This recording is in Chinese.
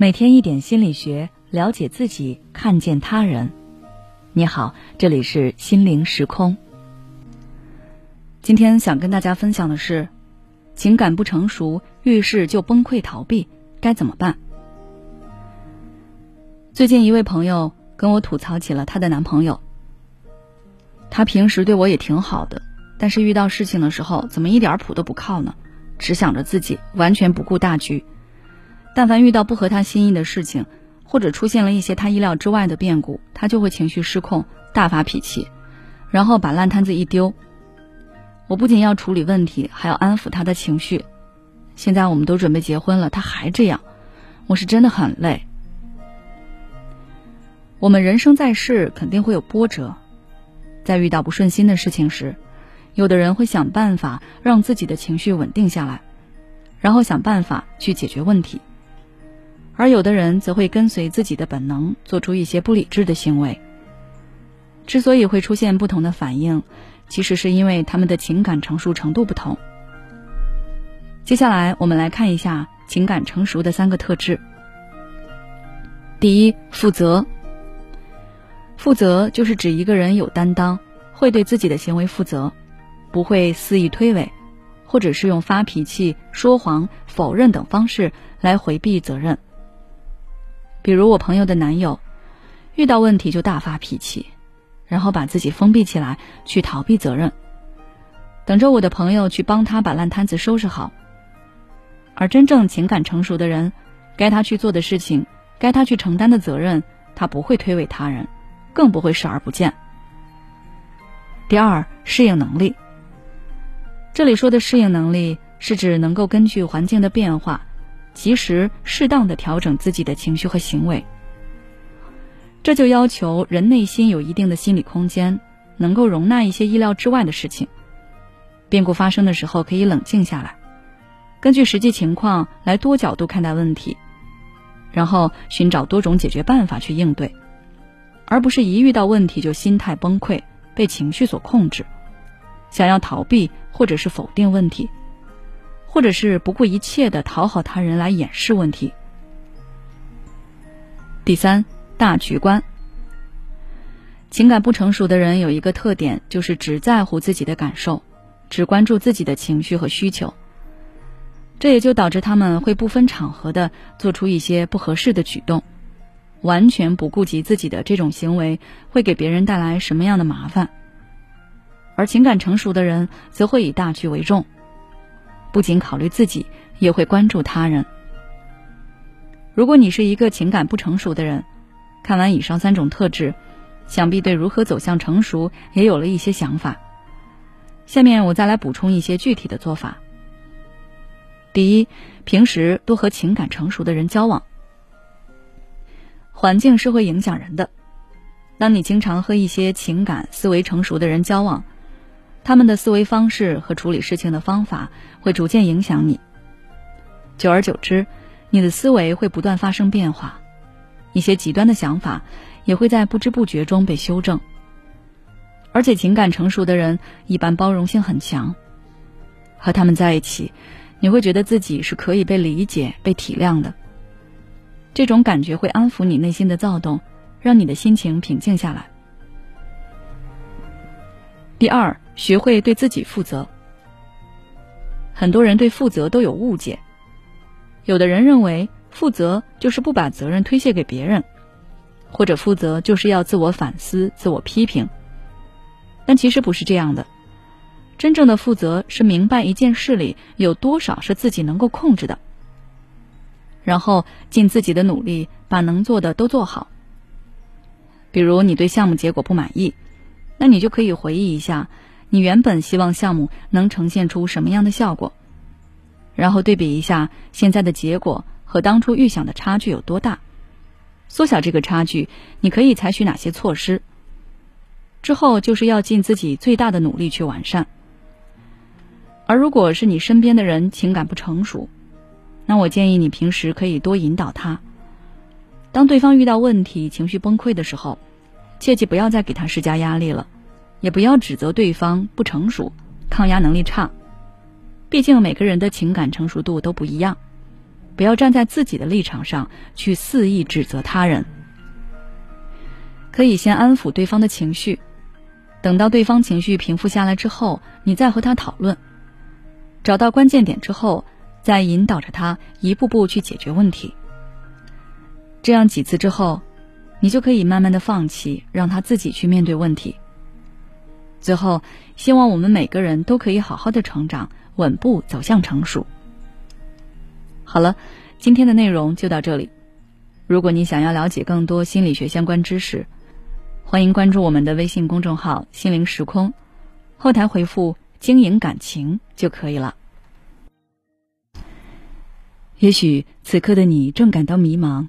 每天一点心理学，了解自己，看见他人。你好，这里是心灵时空。今天想跟大家分享的是，情感不成熟，遇事就崩溃逃避，该怎么办？最近一位朋友跟我吐槽起了她的男朋友，他平时对我也挺好的，但是遇到事情的时候，怎么一点谱都不靠呢？只想着自己，完全不顾大局。但凡遇到不合他心意的事情，或者出现了一些他意料之外的变故，他就会情绪失控，大发脾气，然后把烂摊子一丢。我不仅要处理问题，还要安抚他的情绪。现在我们都准备结婚了，他还这样，我是真的很累。我们人生在世，肯定会有波折，在遇到不顺心的事情时，有的人会想办法让自己的情绪稳定下来，然后想办法去解决问题。而有的人则会跟随自己的本能，做出一些不理智的行为。之所以会出现不同的反应，其实是因为他们的情感成熟程度不同。接下来，我们来看一下情感成熟的三个特质。第一，负责。负责就是指一个人有担当，会对自己的行为负责，不会肆意推诿，或者是用发脾气、说谎、否认等方式来回避责任。比如我朋友的男友，遇到问题就大发脾气，然后把自己封闭起来去逃避责任，等着我的朋友去帮他把烂摊子收拾好。而真正情感成熟的人，该他去做的事情，该他去承担的责任，他不会推诿他人，更不会视而不见。第二，适应能力。这里说的适应能力，是指能够根据环境的变化。及时、适当的调整自己的情绪和行为，这就要求人内心有一定的心理空间，能够容纳一些意料之外的事情。变故发生的时候，可以冷静下来，根据实际情况来多角度看待问题，然后寻找多种解决办法去应对，而不是一遇到问题就心态崩溃，被情绪所控制，想要逃避或者是否定问题。或者是不顾一切的讨好他人来掩饰问题。第三，大局观。情感不成熟的人有一个特点，就是只在乎自己的感受，只关注自己的情绪和需求。这也就导致他们会不分场合的做出一些不合适的举动，完全不顾及自己的这种行为会给别人带来什么样的麻烦。而情感成熟的人则会以大局为重。不仅考虑自己，也会关注他人。如果你是一个情感不成熟的人，看完以上三种特质，想必对如何走向成熟也有了一些想法。下面我再来补充一些具体的做法。第一，平时多和情感成熟的人交往。环境是会影响人的，当你经常和一些情感思维成熟的人交往。他们的思维方式和处理事情的方法会逐渐影响你。久而久之，你的思维会不断发生变化，一些极端的想法也会在不知不觉中被修正。而且，情感成熟的人一般包容性很强，和他们在一起，你会觉得自己是可以被理解、被体谅的。这种感觉会安抚你内心的躁动，让你的心情平静下来。第二。学会对自己负责。很多人对负责都有误解，有的人认为负责就是不把责任推卸给别人，或者负责就是要自我反思、自我批评。但其实不是这样的，真正的负责是明白一件事里有多少是自己能够控制的，然后尽自己的努力把能做的都做好。比如你对项目结果不满意，那你就可以回忆一下。你原本希望项目能呈现出什么样的效果？然后对比一下现在的结果和当初预想的差距有多大？缩小这个差距，你可以采取哪些措施？之后就是要尽自己最大的努力去完善。而如果是你身边的人情感不成熟，那我建议你平时可以多引导他。当对方遇到问题、情绪崩溃的时候，切记不要再给他施加压力了。也不要指责对方不成熟、抗压能力差，毕竟每个人的情感成熟度都不一样。不要站在自己的立场上去肆意指责他人。可以先安抚对方的情绪，等到对方情绪平复下来之后，你再和他讨论，找到关键点之后，再引导着他一步步去解决问题。这样几次之后，你就可以慢慢的放弃，让他自己去面对问题。最后，希望我们每个人都可以好好的成长，稳步走向成熟。好了，今天的内容就到这里。如果你想要了解更多心理学相关知识，欢迎关注我们的微信公众号“心灵时空”，后台回复“经营感情”就可以了。也许此刻的你正感到迷茫，